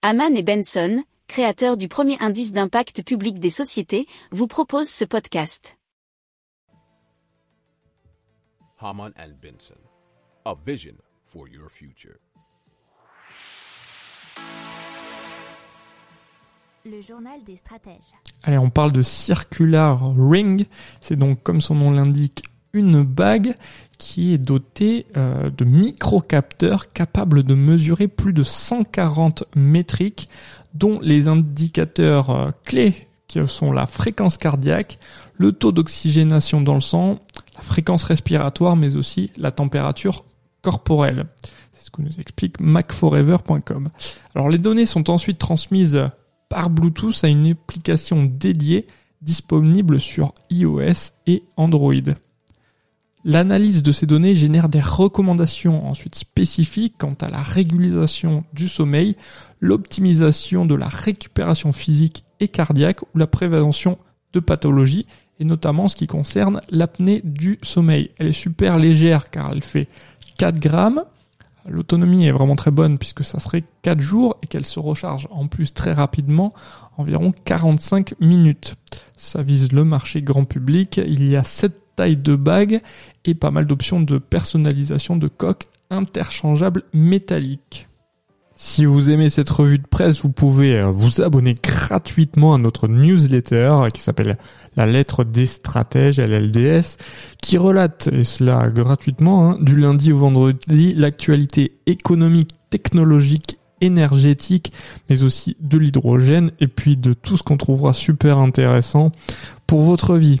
Haman et Benson, créateurs du premier indice d'impact public des sociétés, vous proposent ce podcast. Haman and Benson, a vision for your future. Le journal des stratèges. Allez, on parle de Circular Ring. C'est donc, comme son nom l'indique, une bague qui est dotée euh, de microcapteurs capables de mesurer plus de 140 métriques, dont les indicateurs euh, clés qui sont la fréquence cardiaque, le taux d'oxygénation dans le sang, la fréquence respiratoire, mais aussi la température corporelle. C'est ce que nous explique macforever.com. Alors les données sont ensuite transmises par Bluetooth à une application dédiée disponible sur iOS et Android. L'analyse de ces données génère des recommandations ensuite spécifiques quant à la régulation du sommeil, l'optimisation de la récupération physique et cardiaque ou la prévention de pathologies et notamment ce qui concerne l'apnée du sommeil. Elle est super légère car elle fait 4 grammes. L'autonomie est vraiment très bonne puisque ça serait 4 jours et qu'elle se recharge en plus très rapidement, environ 45 minutes. Ça vise le marché grand public. Il y a 7 tailles de bagues et pas mal d'options de personnalisation de coques interchangeables métalliques. Si vous aimez cette revue de presse, vous pouvez euh, vous abonner gratuitement à notre newsletter qui s'appelle La lettre des stratèges, LLDS, qui relate, et cela gratuitement, hein, du lundi au vendredi, l'actualité économique, technologique, énergétique, mais aussi de l'hydrogène, et puis de tout ce qu'on trouvera super intéressant pour votre vie.